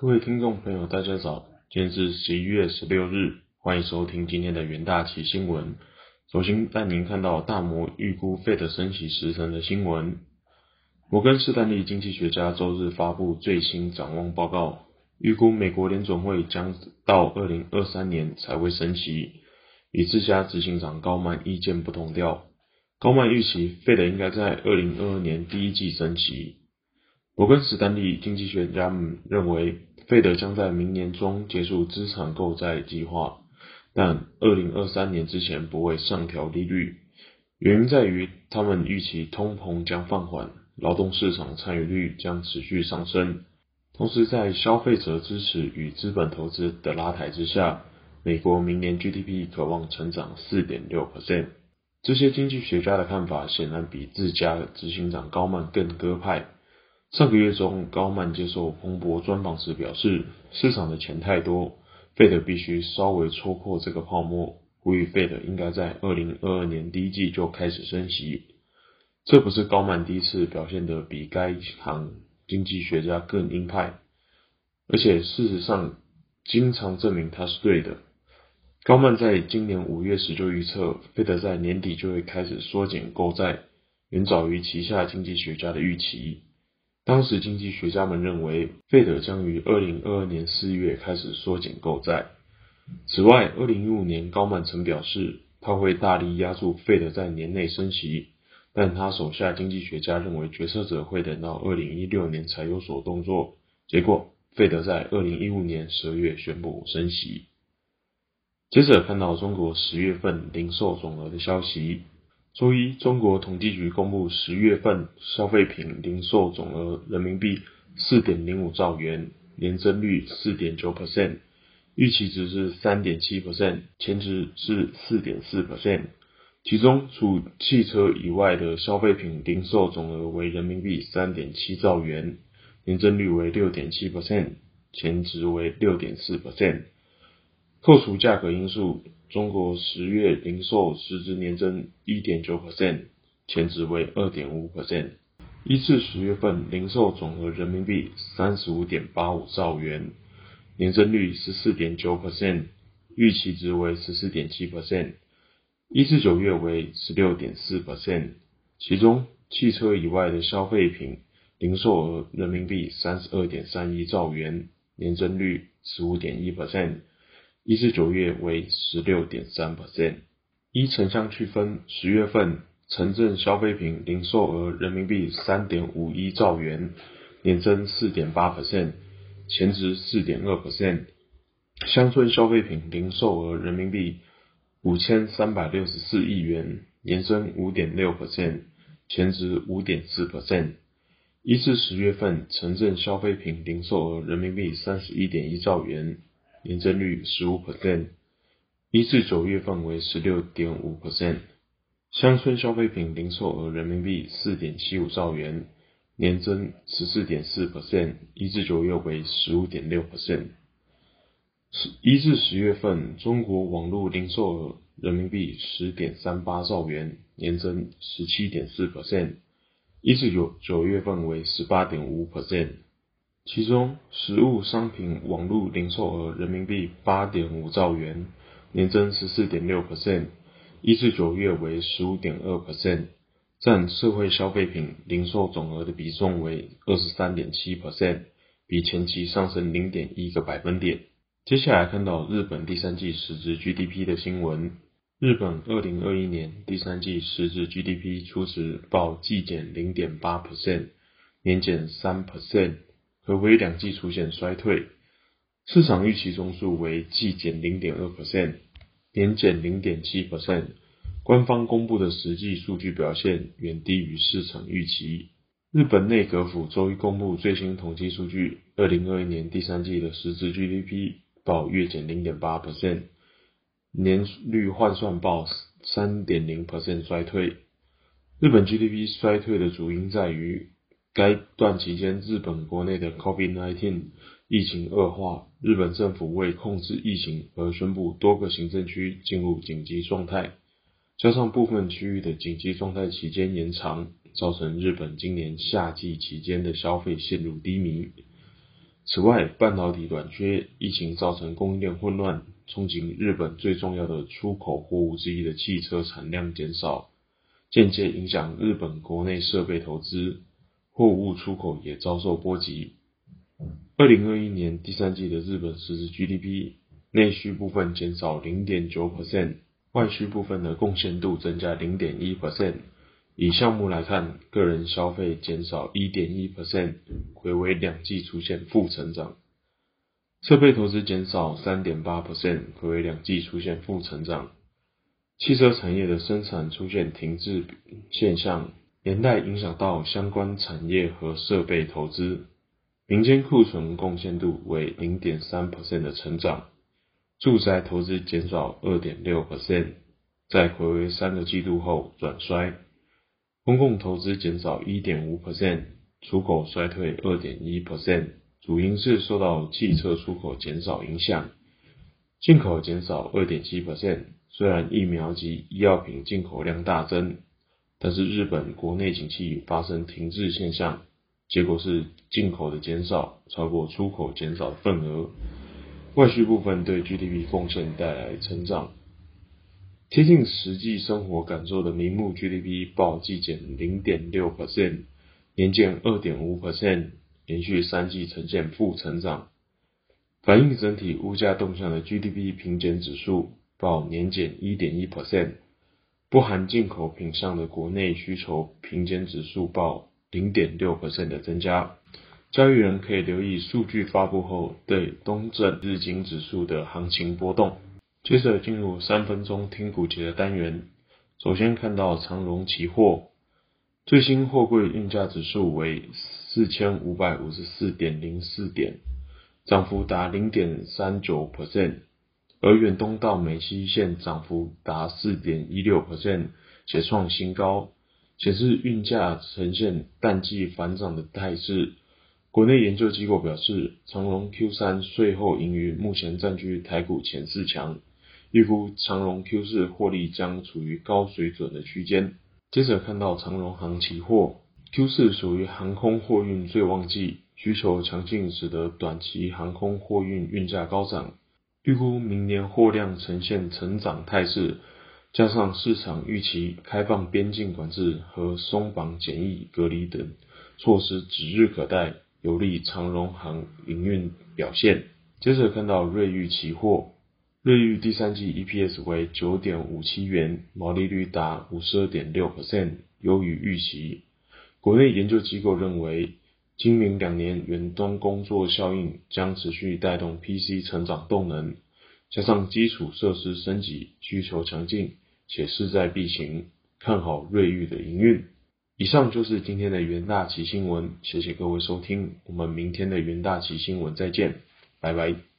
各位听众朋友，大家早，今天是十一月十六日，欢迎收听今天的元大旗新闻。首先带您看到大摩预估费的升息时程的新闻。摩根士丹利经济学家周日发布最新展望报告，预估美国联总会将到二零二三年才会升息，与自家执行长高曼意见不同调。高曼预期费的应该在二零二二年第一季升息。摩根士丹利经济学家们认为。费德将在明年中结束资产购债计划，但二零二三年之前不会上调利率。原因在于他们预期通膨将放缓，劳动市场参与率将持续上升。同时，在消费者支持与资本投资的拉抬之下，美国明年 GDP 渴望成长四点六 percent。这些经济学家的看法显然比自家执行长高曼更鸽派。上个月中，高曼接受彭博专访时表示，市场的钱太多，费德必须稍微戳破这个泡沫，呼吁费德应该在二零二二年第一季就开始升息。这不是高曼第一次表现得比该行经济学家更鹰派，而且事实上经常证明他是对的。高曼在今年五月时就预测，费德在年底就会开始缩减购债，远早于旗下经济学家的预期。当时经济学家们认为，费德将于二零二二年四月开始缩减购债。此外，二零一五年高曼曾表示，他会大力压住费德在年内升息，但他手下经济学家认为，决策者会等到二零一六年才有所动作。结果，费德在二零一五年十二月宣布升息。接着看到中国十月份零售总额的消息。周一，中国统计局公布十月份消费品零售总额人民币四点零五兆元，年增率四点九 percent，预期值是三点七 percent，前值是四点四 percent。其中，除汽车以外的消费品零售总额为人民币三点七兆元，年增率为六点七 percent，前值为六点四 percent。扣除价格因素。中国十月零售实质年增一点九 percent，前值为二点五 percent。一至十月份零售总额人民币三十五点八五兆元，年增率十四点九 percent，预期值为十四点七 percent。一至九月为十六点四 percent，其中汽车以外的消费品零售额人民币三十二点三一兆元，年增率十五点一 percent。一至九月为十六点三 percent。依城乡区分，十月份城镇消费品零售额人民币三点五一兆元，年增四点八 percent，前值四点二 percent。乡村消费品零售额人民币五千三百六十四亿元，年增五点六 percent，前值五点四 percent。一至十月份城镇消费品零售额人民币三十一点一兆元。年增率十五 percent，一至九月份为十六点五 percent。乡村消费品零售额人民币四点七五兆元，年增十四点四 percent，一至九月为十五点六 percent 十。一至十月份中国网络零售额人民币十点三八兆元，年增十七点四 percent，一至九九月份为十八点五 percent。其中，实物商品网络零售额人民币八点五兆元，年增十四点六 percent，一至九月为十五点二 percent，占社会消费品零售总额的比重为二十三点七 percent，比前期上升零点一个百分点。接下来看到日本第三季实质 GDP 的新闻，日本二零二一年第三季实质 GDP 初值报季减零点八 percent，年减三 percent。可为两季出现衰退，市场预期中数为季减零点二 percent，年减零点七 percent。官方公布的实际数据表现远低于市场预期。日本内阁府周一公布最新统计数据，二零二一年第三季的实质 GDP 报月减零点八 percent，年率换算报三点零 percent 衰退。日本 GDP 衰退的主因在于。该段期间，日本国内的 COVID-19 疫情恶化，日本政府为控制疫情而宣布多个行政区进入紧急状态，加上部分区域的紧急状态期间延长，造成日本今年夏季期间的消费陷入低迷。此外，半导体短缺、疫情造成供应链混乱，冲击日本最重要的出口货物之一的汽车产量减少，间接影响日本国内设备投资，货物出口也遭受波及。二零二一年第三季的日本实质 GDP 内需部分减少零点九 percent，外需部分的贡献度增加零点一 percent。以项目来看，个人消费减少一点一 percent，回为两季出现负成长；设备投资减少三点八 percent，回为两季出现负成长。汽车产业的生产出现停滞现象，连带影响到相关产业和设备投资。民间库存贡献度为零点三 percent 的成长，住宅投资减少二点六 percent，在回为三个季度后转衰。公共投资减少一点五 percent，出口衰退二点一 percent，主因是受到汽车出口减少影响，进口减少二点七 percent。虽然疫苗及医药品进口量大增，但是日本国内景气发生停滞现象，结果是进口的减少超过出口减少份额，外需部分对 GDP 贡献带来成长。贴近实际生活感受的名目 GDP 报季减零点六 percent，年减二点五 percent，连续三季呈现负成长。反映整体物价动向的 GDP 平减指数报年减一点一 percent，不含进口品项的国内需求平减指数报零点六 percent 的增加。交易人可以留意数据发布后对东证日经指数的行情波动。接着进入三分钟听股节的单元。首先看到长荣期货最新货柜运价指数为四千五百五十四点零四点，涨幅达零点三九 percent，而远东到美西线涨幅达四点一六 percent，且创新高，显示运价呈现淡季反涨的态势。国内研究机构表示，长荣 Q 三税后盈余目前占据台股前四强。预估长荣 Q 四获利将处于高水准的区间。接着看到长荣航期货 Q 四属于航空货运最旺季，需求强劲，使得短期航空货运运价高涨。预估明年货量呈现成长态势，加上市场预期开放边境管制和松绑检疫隔离等措施指日可待，有利长荣航营运表现。接着看到瑞昱期货。瑞昱第三季 EPS 为九点五七元，毛利率达五十二点六 percent，优于预期。国内研究机构认为，今明两年远端工作效应将持续带动 PC 成长动能，加上基础设施升级需求强劲，且势在必行，看好瑞昱的营运。以上就是今天的元大旗新闻，谢谢各位收听，我们明天的元大旗新闻再见，拜拜。